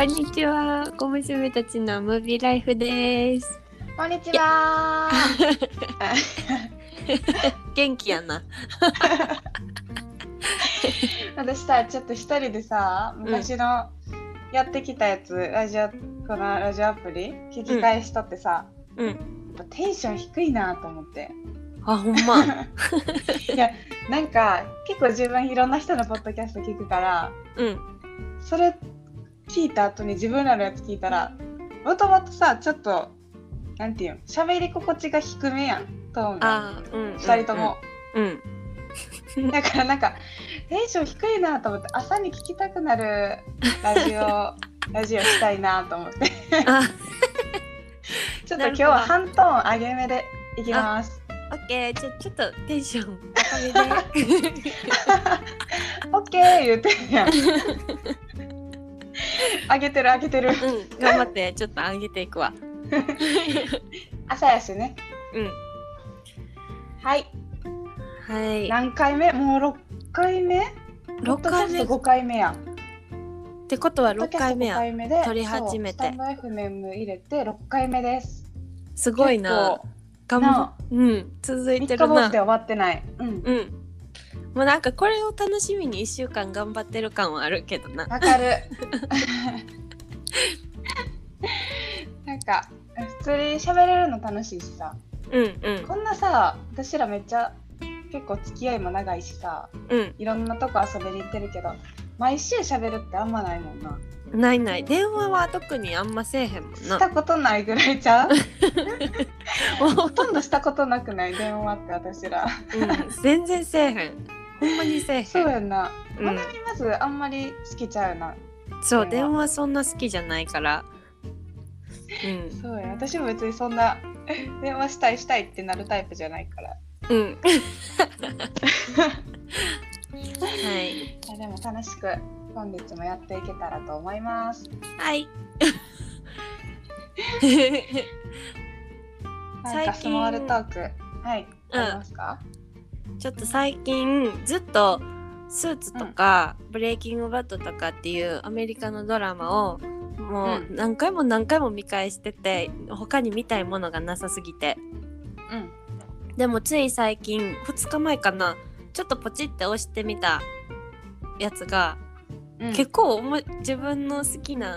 こんにちは、小娘たちのムービーライフです。こんにちは。元気やな。私さ、ちょっと一人でさ、昔のやってきたやつ、ラジオ、このラジオアプリ、聞き返しとってさ、うん。やっぱテンション低いなと思って。あ、ほんま。いや、なんか、結構自分いろんな人のポッドキャスト聞くから、うん。それ聞いた後に自分らのやつ聞いたら、もともとさ、ちょっと、なんていうの、喋り心地が低めやん、トーンが。うん。二人とも。うん。だからなんかテンション低いなと思って朝に聞きたくなるラジオ ラジオしたいなと思ってあ、ちょっと今日は半トーン上げ目でいきますオッケー、ちょ、ちょっとテンション高めで。オッケー言うてるやん 上げてる上げてるうん、頑張って、ちょっと上げていくわ。朝やしねうん。はいはい。何回目？もう6回目？六回目？っ5回目やてことは六回目5や。回目で撮り始めてスタンド FM 入れて6回目ですすごいな。頑な張うん、続い3てるな日坊主で。終わってないうんうん。もうなんかこれを楽しみに一週間頑張ってる感はあるけどな。わかる。なんか普通に喋れるの楽しいしさうんうんこんなさ私らめっちゃ結構付き合いも長いしさうん。いろんなとこ遊びに行ってるけど毎週喋るってあんまないもんなないない。電話は特にあんませえへんもんな。したことないぐらいちゃう？ほとんどしたことなくない？電話って私ら。うん、全然せえへん。ほんまにせえへん。そうやんな、うん。まなみまずあんまり好きちゃうな。そう電話。そんな好きじゃないから。うん。そうや。私も別にそんな電話したいしたいってなるタイプじゃないから。うん。はい。いやでも楽しく本日もやっていけたらと思います。はい なんかスモールトーク。はい。うんありますか？ちょっと最近ずっとスーツとか、ブレイキングバットとかっていうアメリカのドラマをもううん何回も何回も見返してて他に見たいものがなさすぎてうん。でもつい最近2日前かなちょっとポチって押してみたやつが、うん、結構おも自分の好きな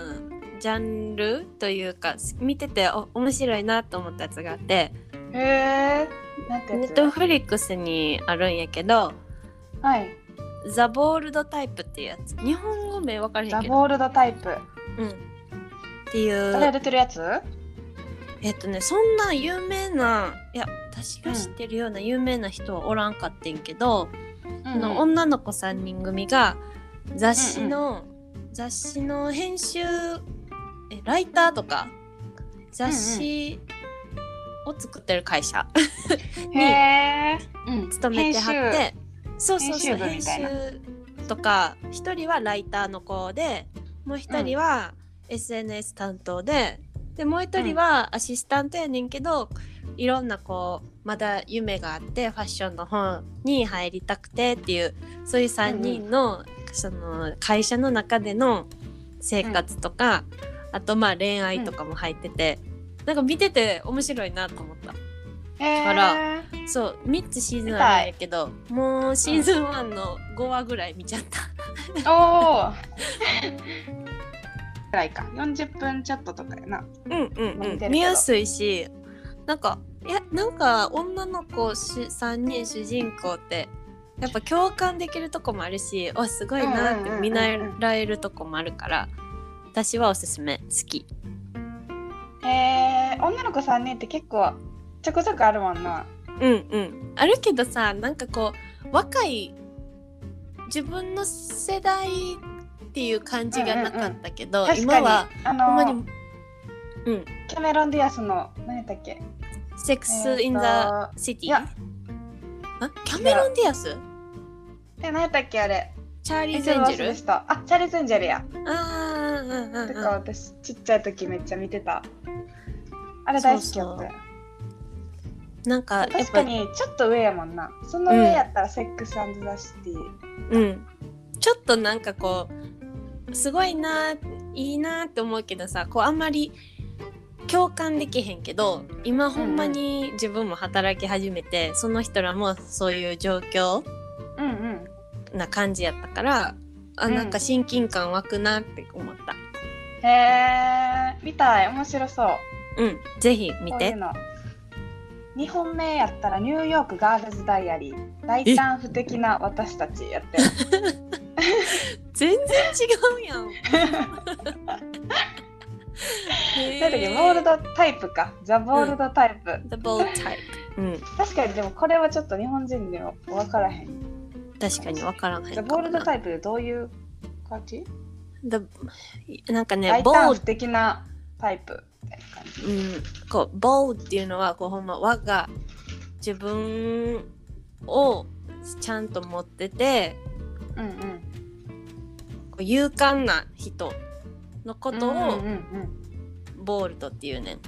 ジャンルというかす見ててお面白いなと思ったやつがあってへえ。ネットフリックスにあるんやけどはい。「ザ・ボールドタイプ」っていうやつ日本語名分からへんけど、ザボールドタイプ。うん、っていう誰出てるやつ？えっとねそんな有名ないや私が知ってるような有名な人はおらんかってんけど、うんその女の子3人組が雑誌の、雑誌の編集えライターとか雑誌を作ってる会社へえ。うん。勤めてはってそうそうそう編編集とか一人はライターの子でもう一人は SNS 担当ででもう一人はアシスタントやねんけど、いろんなこうまだ夢があってファッションの方に入りたくてっていうそういう3人の,、その会社の中での生活とか、あとまあ恋愛とかも入ってて、なんか見てて面白いなと思った。へえ。からそう3つシーズンあるんやけどもうシーズン1の5話ぐらい見ちゃった。おお。くらいか。40分ちょっととかやな。うんうんうん見やすいしなんかいやなんか女の子し3人主人公ってやっぱ共感できるとこもあるしおすごいなって見習えるとこもあるから私はおすすめ。好き。へえ。女の子3人って結構ちょこちょこあるもんな。うんうん。あるけどさなんかこう若い自分の世代っていう感じがなかったけど、確かに。今はあほんまのにうん。キャメロン・ディアスの何やったっけ？セックス・イン・ザ・シティ？いやあキャメロン・ディアス？え何やったっけあれ。チャーリーズ・エンジェル？でしたあチャーリーズ・エンジェルや。あーうんうんてかうん。私ちっちゃい時めっちゃ見てた。あれ大好きやった。なんか確かぱにちょっと上やもんな。その上やったらセックス・ザ・シティ。うん。ちょっとなんかこうすごいないいなって思うけどさこうあんまり共感できへんけど今ほんまに自分も働き始めて、その人らもそういう状況うんうんな感じやったからあうん。なんか親近感湧くなって思った。へえ見たい。面白そう。うん、ぜひ見て。こういうの。2本目やったらニューヨークガールズダイアリー。大胆不敵な私たちやってる。全然違うやん。なんだっけボールドタイプか。ザ・ボールドタイプ、The bold type。うん、確かにでもこれはちょっと日本人では分からへん確かに分からんへんザ・ボールドタイプでどういう感じ？The なんかね、大胆 bold 不敵なタイプうん、こう bold っていうのはこうほんま我が自分をちゃんと持っててうんうんこう勇敢な人のことうんをうんボールドっていうねん、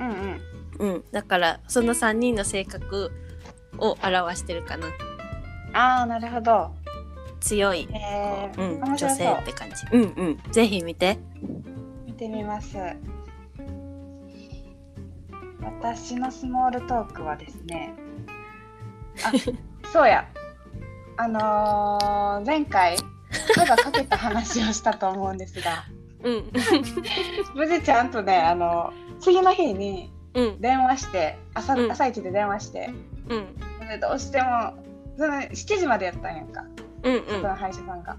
うんうんうんうん、だからその3人の性格を表してるかなああなるほど。強い、へえうん、女性って感じ。うんうん。ぜひ見て。見てみます。私のスモールトークはですね。あ そうや。あのー前回歯がかけた話をしたと思うんですが。うん。無事ちゃんとねあの次の日にうん。電話して朝,、うん。朝一で電話して。うん。でどうしてもその7時までやったんやんか。うんそこの歯医者さんが。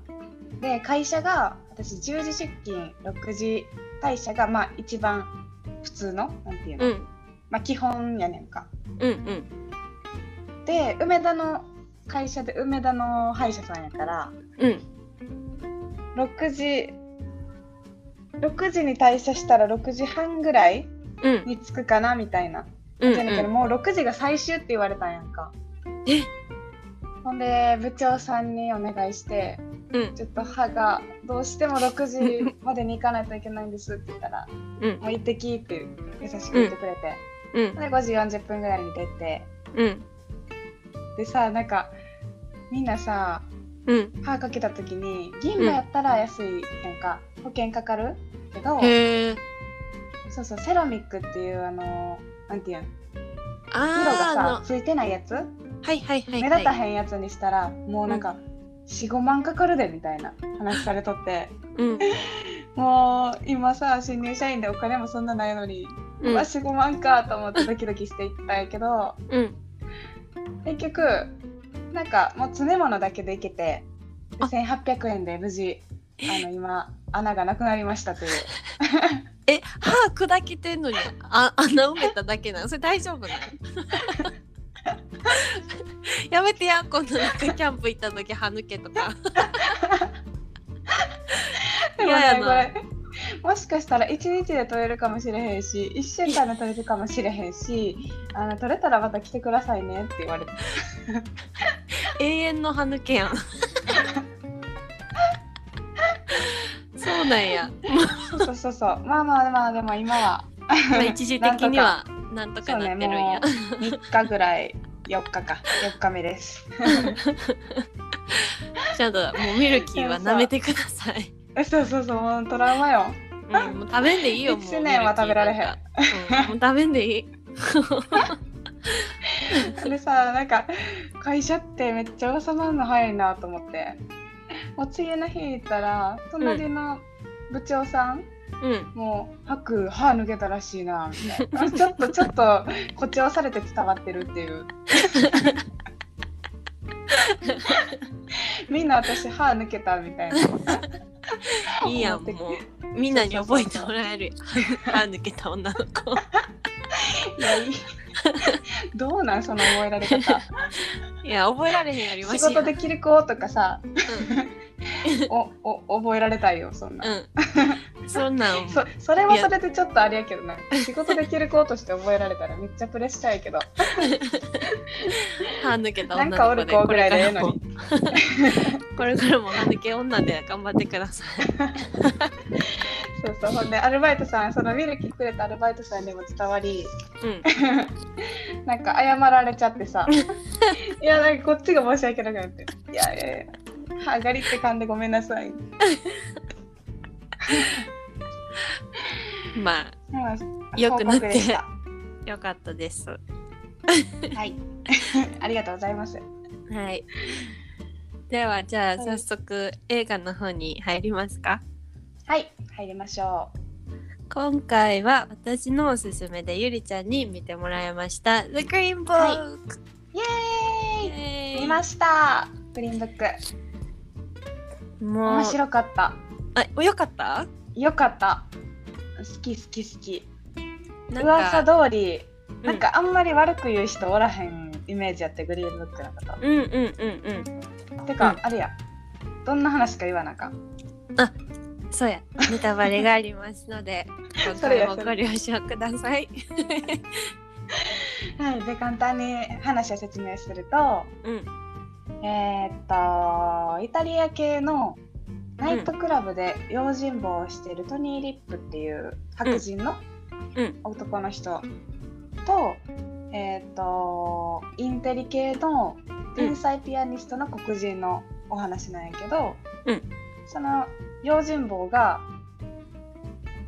で会社が私10時出勤6時退社がまあ一番普通のなんていうの、うん。まあ基本やねんか。うんうん。で梅田の会社で梅田の歯医者さんやからうん。6時6時に退社したら6時半ぐらいうん。に着くかなみたいな。うんじゃけどもう6時が最終って言われたんやんか。え？ほんで部長さんにお願いしてうん。ちょっと歯がどうしても6時までに行かないといけないんですって言ったらうんもう行ってきって優しく言ってくれて、うん。で5時40分ぐらいに出てうん。でさなんかみんなさうん。歯かけた時に銀歯やったら安いやんか、保険かかる？けどそうそうセラミックっていうあのなんていうん色あがさついてないやつ？はいはいはい。目はい立たへんやつにしたらもうなんか45万かかるでみたいな話されとって。うん。もう今さ新入社員でお金もそんなないのに、ううんわ45万かと思ってドキドキしていったんやけどうん。結局なんかもう詰め物だけでいけてあ。1800円で無事あの今穴がなくなりましたという。え歯砕けてんのにあ穴埋めただけなの？それ大丈夫なの？やめてや今度なんかキャンプ行った時歯抜けとか。でも嫌やな。ねこれもしかしたら1日で取れるかもしれへんし1週間で取れるかもしれへんし あの取れたらまた来てくださいねって言われて。永遠の歯抜けやん。そうなんや、そうそうそう。そうまあまあまあでも今は。まあ、一時的にはなんとかそうねなってるんや、もう3日ぐらい4日か。4日目です。ちゃんともうミルキーは舐めてください、えそうそうそうもうトラウマよ。うん、もう食べんでいいよもう 一年は食べられへん。うん、もう食べんでいい。でさなんか会社ってめっちゃ収まるの早いなと思って。もう次の日行ったら隣の部長さん、うん。もう吐く歯抜けたらしいなみたいな。あちょっとちょっと誇張されて伝わってるっていう。みんな私歯抜けたみたいな。いいやんもう。みんなに覚えてもらえる歯抜けた女の子。いやいい。どうなんその覚えられ方。いや覚えられへんやりま仕しやん事できる子とかさ。うん おお覚えられたいよそんな、うん。そんなん。そそれはそれでちょっとあれやけどな。仕事できる子として覚えられたらめっちゃプレッシャーやけど。歯抜けたなん女かおる子ぐらいでええのに。これからも。歯抜け女で頑張ってください。そうそう。ほんでアルバイトさんそのミルキーくれたアルバイトさんにも伝わり。うん。なんか謝られちゃってさ。いやなんかこっちが申し訳なくなって。いやいやいや 歯がりって噛んでごめんなさい まあうん良くなってよかったです。はい。ありがとうございます。はい。ではじゃあはい早速映画の方に入りますか？はい、入りましょ今回は私のおすすめでゆりちゃんに見てもらいました「The Green Book、はう。イエーイ。イエーイ見ました。グリーンブック。もう面白かった。あよかった？よかった。好き好き好き。噂か通り、うんなんかあんまり悪く言う人おらへんイメージやってグリーンブックのこうんうんうんと。てか、うんあれや。どんな話か言わなあかん。うんそうやネタバレがありますので 今回もご了承ください。はい、で簡単に話を説明すると、うんえーっとイタリア系のナイトクラブで用心棒をしているトニー・リップっていう白人のうん。男の人と,、えーっとインテリ系の天才ピアニストの黒人のお話なんやけど、うん。その用心棒が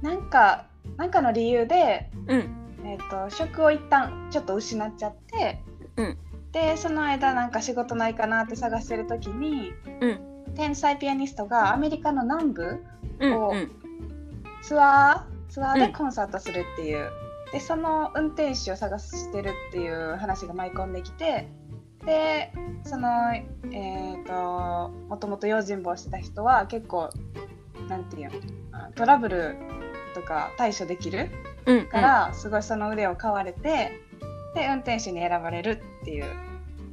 なんかなんかの理由でうん。えー、と職を一旦ちょっと失っちゃって、うんでその間なんか仕事ないかなって探してる時にうん。天才ピアニストがアメリカの南部うんうん。ツアーツアーうん。でコンサートするっていう、でその運転手を探してるっていう話が舞い込んできてでそのえっ、ともともと用心棒してた人は結構なんていうトラブルとか対処できるうん。からすごいその腕を買われてで運転手に選ばれるっていう。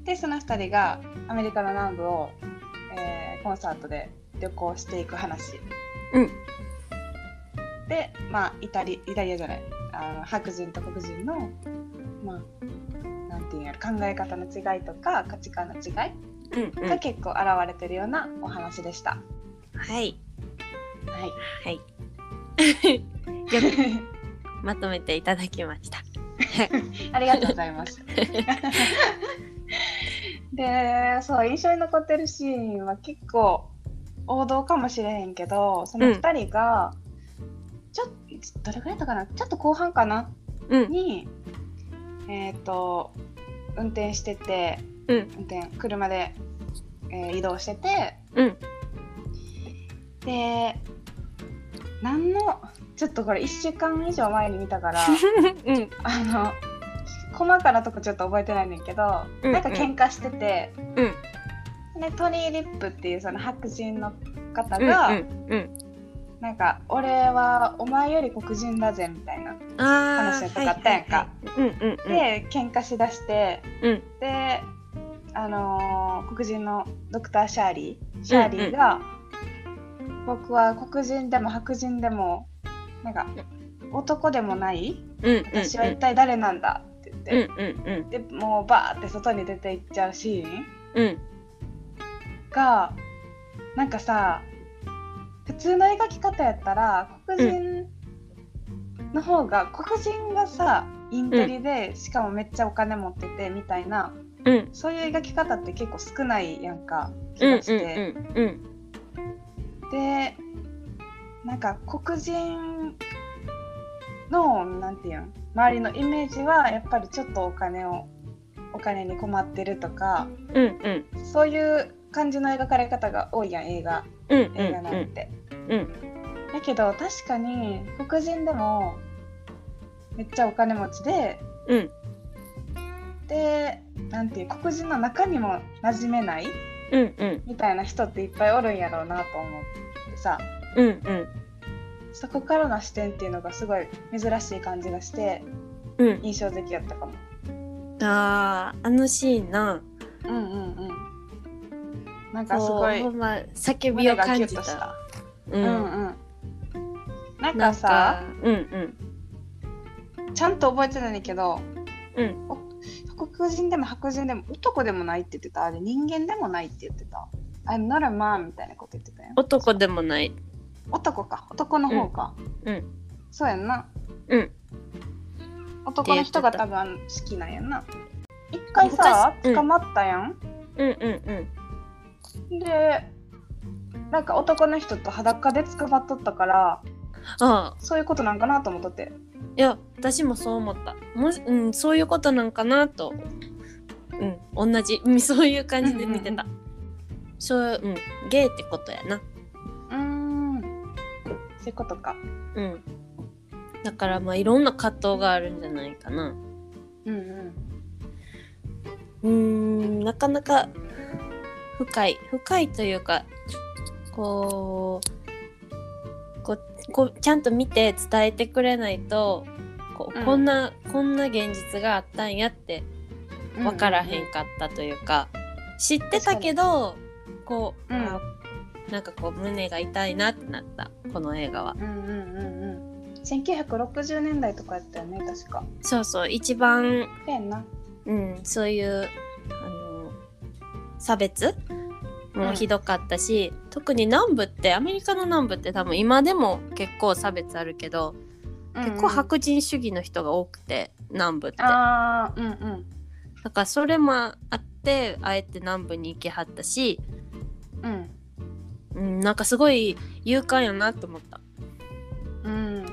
でその2人がアメリカの南部を、えーコンサートで旅行していく話。うん。でまあイタリイタリアじゃない。あの白人と黒人のまあなんていうんやろ考え方の違いとか価値観の違いが結構現れてるようなお話でした。はい。はい。はい。よくまとめていただきました。ありがとうございます。で、そう、印象に残ってるシーンは結構王道かもしれへんけど、その2人が、ちょっと、どれぐらいだったかな？ちょっと後半かな？うん。に、えっ、と、運転してて、うん。運転、車で、えー移動してて、うん。で、何の、ちょっとこれ1週間以上前に見たから、うん。あの細かなとこちょっと覚えてないねんけど、うんなんか喧嘩してて、うん。でトニー・リップっていうその白人の方うんが、うん。なんか「俺はお前より黒人だぜ」みたいな、あ話とかあったやんか。で喧嘩しだしてうん。であのー黒人のドクター・シャーリーシャーリーが、僕は黒人でも白人でもなんか男でもない？うんうん私は一体誰なんだって言って、うんうんうん。でもうバーって外に出ていっちゃうシーン。うん。がなんかさ普通の描き方やったら黒人の方が、黒人がさインテリで、しかもめっちゃお金持っててみたいなうん。そういう描き方って結構少ないやんか気うんうんがして、うん。でなんか黒人のなんていうん周りのイメージはやっぱりちょっとお金をお金に困ってるとかうんうん。そういう感じの描かれ方が多いやん映画。うん映画なんて。うんだけど確かに黒人でもめっちゃお金持ちでうん。でなんていう黒人の中にも馴染めないうんうん。みたいな人っていっぱいおるんやろうなと思ってさうんうん。そこからの視点っていうのがすごい珍しい感じがしてうん。印象的やったかも。あーあのシーンな。うんうんうん。なんかすごいま叫びを感じた。た。ううんうん。なんなんかさかうん。ちゃんと覚えてないけどうん。黒人でも白人でも男でもないって言ってた。あれ人間でもないって言ってた。I'm not a man みたいなこと言ってたよ。男でもない男か。男の方か。うん。そうやんな。うん。男の人が多分好きなんやんな。一回さ昔うん。捕まったやん、うんうんうん。でなんか男の人と裸で捕まっとったからああ。そういうことなんかなと思っとって。いや私もそう思った。もし、うん、そういうことなんかなと。うん同じ。うんそういう感じで見てた、うそううんゲイってことやなそういうことか。うん。だからまあいろんな葛藤があるんじゃないかな。うんうん。うーんなかなか深い。深いというかこうこうこうちゃんと見て伝えてくれないとこう、うん。こんなこんな現実があったんやって分からへんかったというか、知ってたけどこう、うん。あなんかこう胸が痛いなってなったこの映画は。うんうんうんうん。1960年代とかやったよね確か。そうそう一番、うん、そういうあの差別もひどかったし、特に南部ってアメリカの南部って多分今でも結構差別あるけど、結構白人主義の人が多くて南部って。だああうんうん。からそれもあってあえて南部に行きはったし、うんうん、なんかすごい勇敢やなと思った、うん。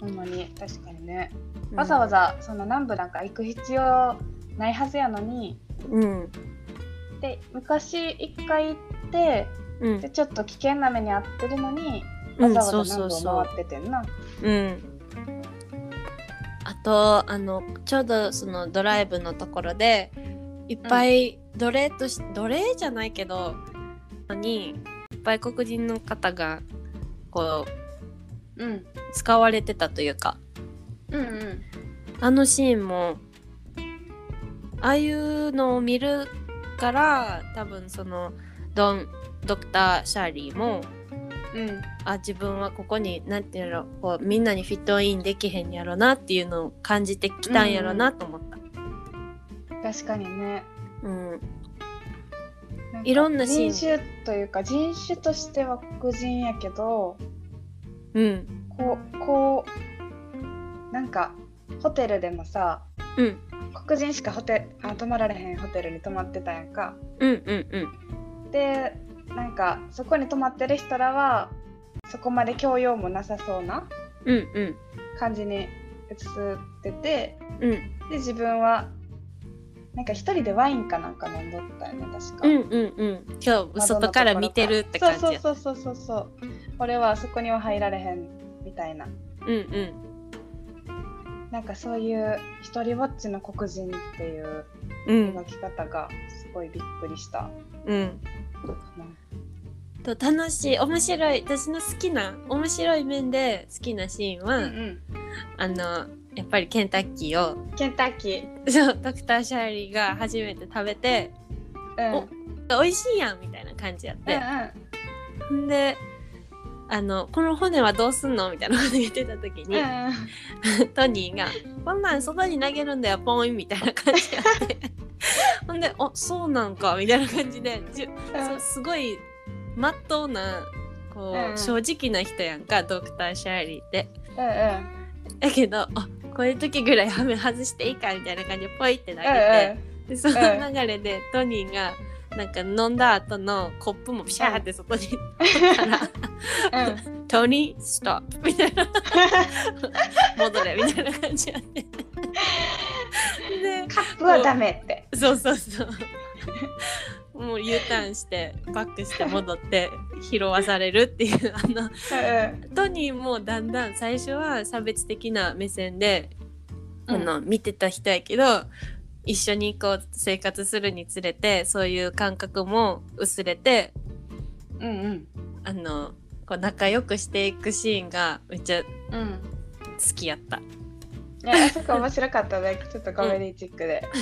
ほんまに。確かにね。うん。わざわざその南部なんか行く必要ないはずやのに。うん。で昔一回行ってうん。でちょっと危険な目に遭ってるのにうんわざわざそうそうそう。南部を回っててんな。うん。あとあのちょうどそのドライブのところでいっぱい奴隷とし、奴隷じゃないけどにいっぱい黒人の方がこううん。使われてたというか。うんうん。あのシーンもああいうのを見るから多分そのドンドクター・シャーリーもうん。あ自分はここに何て言うのこうみんなにフィットインできへんやろなっていうのを感じてきたんやろなと思った。確かにね。うん、いろんな人種というか人種としては黒人やけどうん、こうこうなんかホテルでもさうん、黒人しかホテあ泊まられへんホテルに泊まってたやんか。うん、うん、うん、でなんかそこに泊まってる人らはそこまで教養もなさそうなうん、うん、感じに映っててうん、で自分はなんか一人でワインかなんか飲んどったよね確か、うん、うん、うん、今日外から見てるって感じ。や。そうそうそうそうそう。俺はそこには入られへんみたいな。うん、うん、なんかそういう一人ぼっちの黒人っていううん描、き方がすごいびっくりした。かうん。なと楽しい面白い私の好きな面白い面で好きなシーンは、うん。あのやっぱりケンタッキーを。うん、ケンタッキー、そうドクター・シャーリーが初めて食べてうん、お美味しいやんみたいな感じやっうんて、ん。であのこの骨はどうすんのみたいなこと言ってた時に、うんトニーが「こんなん外に投げるんだよポイン」みたいな感じやって。ほんで「あそうなんか」みたいな感じでじゅそうすごいまっとうなこう、うん。正直な人やんかドクター・シャーリーって。うんうん。だけどあこういう時ぐらいハメ外していいかみたいな感じでポイって投げうんて、でその流れでトニーがなんか飲んだ後のコップもピシャーって外にからうんうん「トニーストップ」みたいな。戻れみたいな感じやって。でカップはダメって。そうそうそうもう U ターンしてバックして戻って拾わされるっていうあのうんトニーもだんだん最初は差別的な目線で、うんあの見てた人やけど一緒にこう生活するにつれてそういう感覚も薄れてうんうんあのこう仲良くしていくシーンがめっちゃうん。好きやった。いやあそこ面白かったね。ちょっとコメディチックで。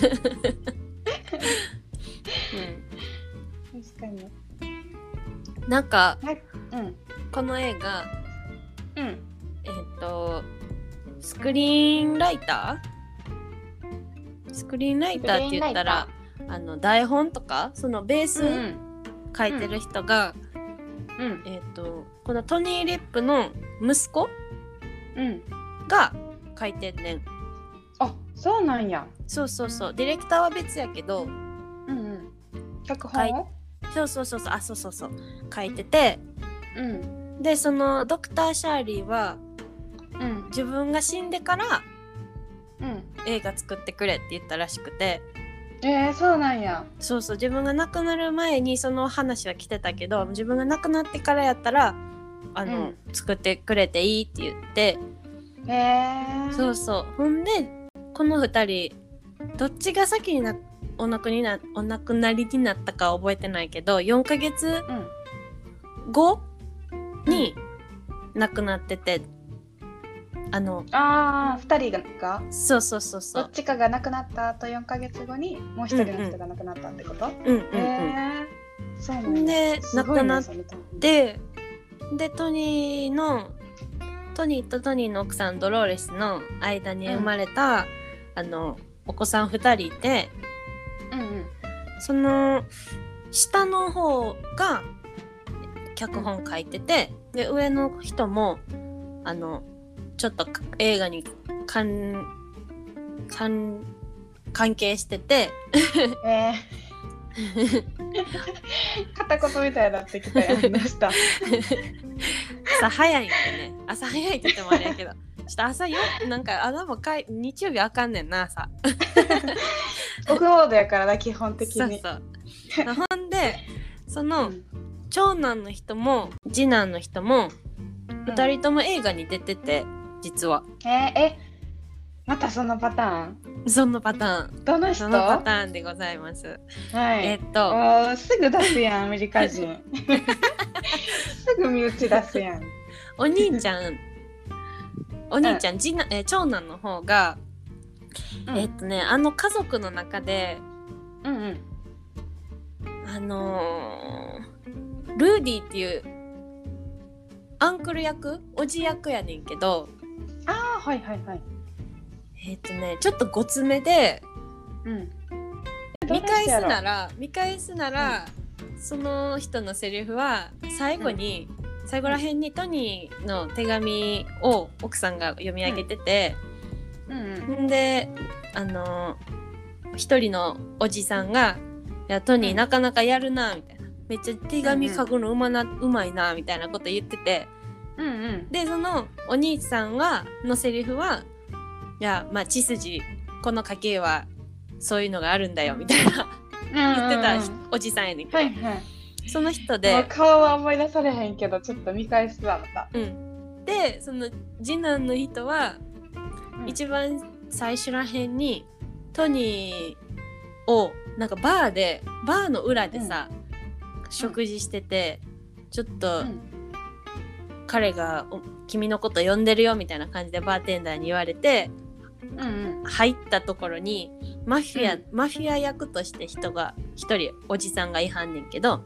確かに。うん、なんかうん。この映画うん。えっ、とスクリーンライター？スクリーンライターって言ったらあの台本とかそのベースうん書いてる人が、うん。えっ、とこのトニー・リップの息子？うん。が書いてんねん。あそうなんや。そうそうそう。ディレクターは別やけどうんうん。脚はい。本をそうそうそうそう。あそうそうそう。書いてて。うん。でそのドクター・シャーリーはうん。自分が死んでからうん。映画作ってくれって言ったらしくて。えー、そうなんや。そうそう。自分が亡くなる前にその話は来てたけど自分が亡くなってからやったらあの、作ってくれていいって言って。えー、そうそう。ほんでこの2人どっちが先になお亡くになお亡くなりになったかは覚えてないけど4ヶ月うん。後に亡くなっててあのああ2人が？そうそうそうそう。どっちかが亡くなった後4ヶ月後にもう一人の人が亡くなったってこと、うんうんうん、えー、そうなんやです亡くなっそのタイミングででトニーのトニーとトニーの奥さんドローレスの間に生まれた、あのお子さん2人いてうんうん。その下の方が脚本書いててで上の人もあのちょっとか映画に関関関係しててえー、片言みたいになってきたやんどうした朝早いんでね。朝早いって言ってもあれやけどちょっと朝よなんかあでもかい日曜日あかんねんな朝。オフモードやからな基本的に。そうそう。ほんでその、うん。長男の人も次男の人もうん2人とも映画に出てて実は。えー、えまたそのパターン？そのパターン。どの人？そのパターンでございます。はい。えっと。すぐ出すやんアメリカ人。すぐ身内出すやん。お兄ちゃんお兄ちゃん、次男えー長男の方が、えっとねあの家族の中でうんうん。あのールーディっていうアンクル役おじ役やねんけどああはいはいはい。えっ、とねちょっとごつめでうん。見返すならら見返すなら、その人のセリフは最後に、最後らへんにトニーの手紙を奥さんが読み上げてて、うんうんん、であのー一人のおじさんが「いやトニーなかなかやるな」みたいな「めっちゃ手紙書くのうまな、うまいな」みたいなこと言ってて。うんうん。でそのお兄さんはのセリフは「いやまあ血筋この家系はそういうのがあるんだよ」みたいな。言ってたおじさんやねんけど、はいはいその人で、顔は思い出されへんけどちょっと見返すわまた、うん、でその次男の人はうん。一番最初らへんにトニーをなんかバーでバーの裏でさ、食事しててちょっとうん。彼がお君のこと呼んでるよみたいな感じでバーテンダーに言われてうんうん。入ったところにマフィア、うんマフィア役として人が一人おじさんがいはんねんけど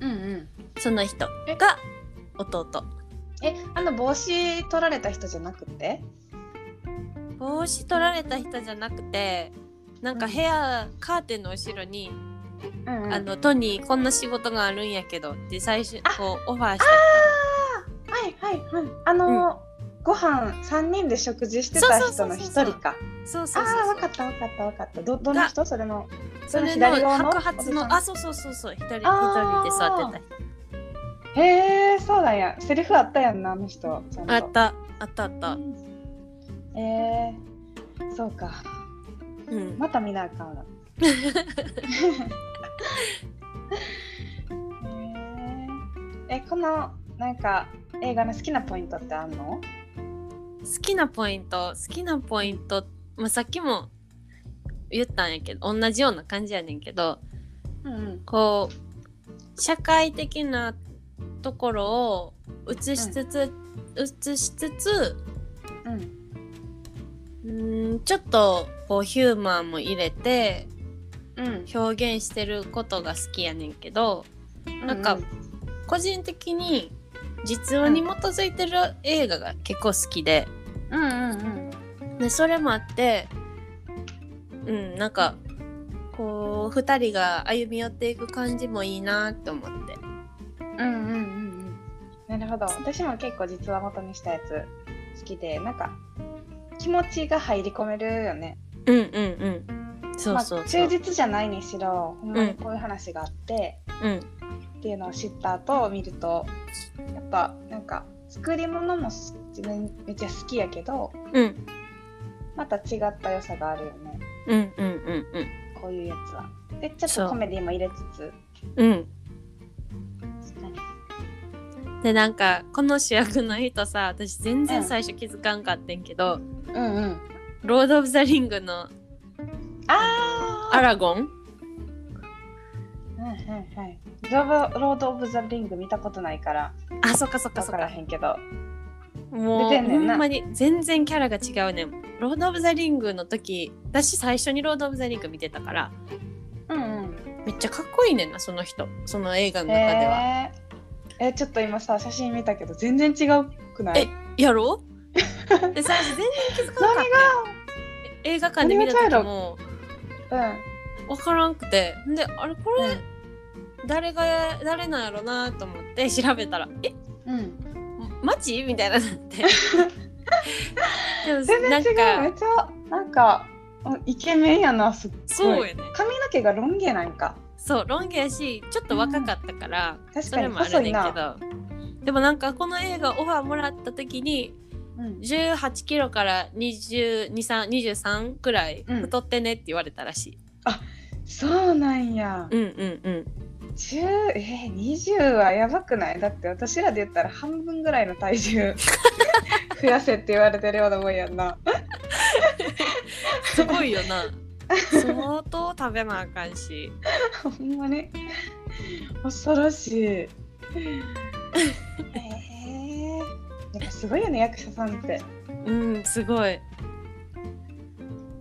うんうん。その人え？が弟。えあの帽子取られた人じゃなくて？帽子取られた人じゃなくてなんか部屋、カーテンの後ろに、うんうん。あのトニーこんな仕事があるんやけどって最初あこうオファーしあーはいはいはい。あのーご飯三人で食事してた人の一人か。たそうそうそう。ああそう分かった分かった分かった。どどの人？それのそれの左側の？白髪のあそうそうそうそう。一人一人で座ってた人へえそうなんや。セリフあったやんなあの人あったあったあった。えー、そうか。うん。また見なあかんわ。えー、えこのなんか映画の好きなポイントってあんの？好きなポイント好きなポイント、まあ、さっきも言ったんやけど同じような感じやねんけどうんうん。こう社会的なところを映しつつ、映しつつうん。んちょっとこうヒューマンも入れてうん。表現してることが好きやねんけどなんか個人的に実話に基づいてる映画が結構好きで。うんうんうん。でそれもあってうんなんかこう2人が歩み寄っていく感じもいいなって思って。うんうんうんうん。なるほど。私も結構実話元にしたやつ好きでなんか気持ちが入り込めるよね。うんうんうん。そうそうまあ、そう、忠実じゃないにしろほんまにこういう話があって、うん。っていうのを知った後見るとやっったなんか作り物も自分めっちゃ好きやけどうん。また違った良さがあるよね。うんうんうんうん。こういうやつは。でちょっとコメディも入れつつ。うん。何でなんかこの主役の人さ私全然最初気づかんかってんけど、うんうん。ロード・オブ・ザ・リングのあアラゴン？あはいはいはいロードロード・オブ・ザ・リング見たことないからあそっかそっかそっか。へんけど。もうほんまに全然キャラが違うねん。ロード・オブ・ザ・リングの時私最初にロード・オブ・ザ・リング見てたからうんうん。めっちゃかっこいいねんなその人。その映画の中では、へー。えちょっと今さ写真見たけど全然違うくない？えやろ？で最初全然気づかなかった。映画館で見た時も何分からんくて。であれこれ、誰が誰なんやろなと思って調べたらえ？うん。うんマジ？みたいななって。でも全然違う。めかっちゃなんかうんイケメンやなすっごい。そうやね。髪の毛がロン毛なんか。そうロン毛やしちょっと若かったから、確かにそれもあるねんけど。でもなんかこの映画オファーもらった時にうん。18キロから2223くらいうん太ってねって言われたらしい、そうなんや。うん、うんうん10えー、20はやばくない？だって私らで言ったら半分ぐらいの体重 増やせって言われてるようなもんやんな。すごいよな。相当食べなあかんし。ほんまに？恐ろしい。えー、やっぱすごいよね役者さんって。うんすごい。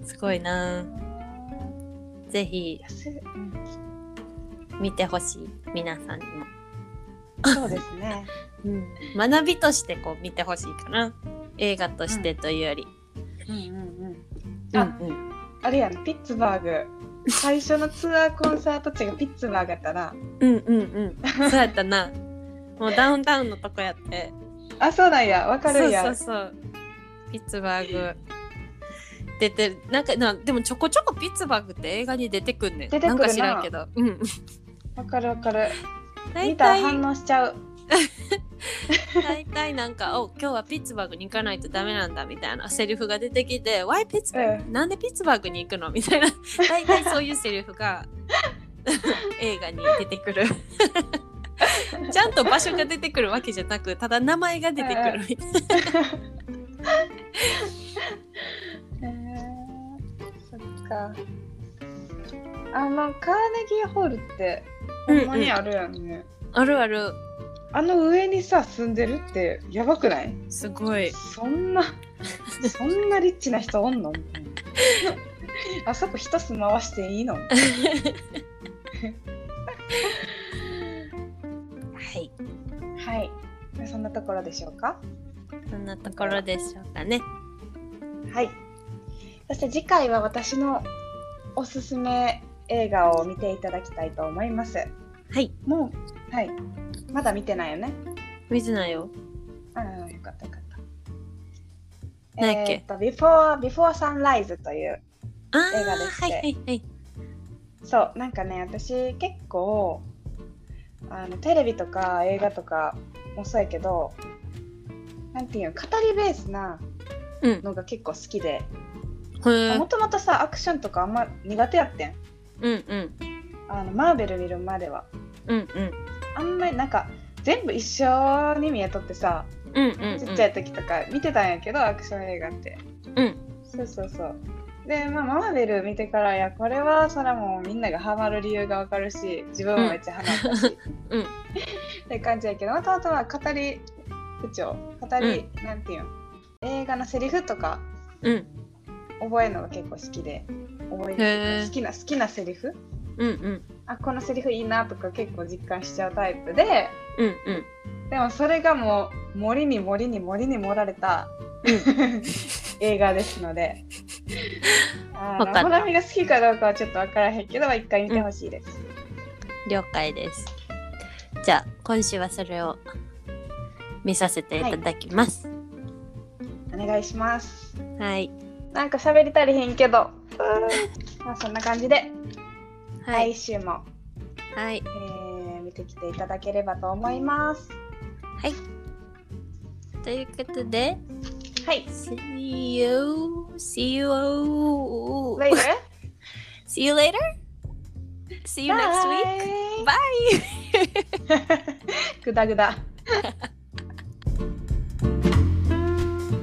すごいな。ぜひ。うん見てほしい皆さんにも、そうですね。うん、学びとしてこう見てほしいかな。映画としてというより、うんうんうん。うんああれやんピッツバーグ。最初のツアーコンサート地がピッツバーグやったらうんうんうん。そうやったな。もうダウンタウンのとこやって。あそうなんや。わかるん。やそうそうそう。ピッツバーグ。出てる。なんかなでもちょこちょこピッツバーグって映画に出てくんねん。出てくるな。なんか知らんけど。うんわかるわかる。大見た反応しちゃう。大体なんか「お今日はピッツバーグに行かないとダメなんだ」みたいなセリフが出てきて「Why ピッツバーグ、なんでピッツバーグに行くの?」みたいな。大体そういうセリフが 映画に出てくる。ちゃんと場所が出てくるわけじゃなくただ名前が出てくるみたいな。へー そっか。あのカーネギーホールってほんまにあるやんね、あるある。あの上にさ住んでるってやばくない？すごい。そんなそんなリッチな人おんの？あそこ一つ回していいの？はい。はい。そんなところでしょうか？そんなところでしょうかね。はい。そして次回は私のおすすめ映画を見ていただきたいと思います。はい。もうはい。まだ見てないよね。水菜よ。ああよかったよかった。何やっけ？えーっと Before, Before Sunrise という映画でして。はいはいはい。そうなんかね私結構あのテレビとか映画とかもそうやけどなんていうの語りベースなうん。のが結構好きで。もともとさアクションとかあんま苦手やってんうんうん。あのマーベル見るまでは。うんうん。あんまりなんか全部一緒に見えとってさうんうんうん。ちっちゃい時とか見てたんやけど、アクション映画って。うん。そうそうそう。で、まあ、マーベル見てからいやこれはそれはもうみんながハマる理由がわかるし自分もめっちゃハマったし、うん。って感じやけどもともとは語り口調。語り、なんていうの？映画のセリフとか。うん覚えるのが結構好きで覚え好きな好きなセリフ？うんうん。あこのセリフいいなとか結構実感しちゃうタイプでうんうん。でもそれがもう森に森に森に盛られた 映画ですので。あの好みが好きかどうかはちょっと分からへんけど一回見てほしいです、了解です。じゃあ今週はそれを見させていただきます。お願いします。はいなんか喋り足りへんけど、まあそんな感じで、はい、来週も、はい、えー、見てきていただければと思います。はい。ということで、はい。See you, see you later. see you later. See you next week. Bye. グダグダ。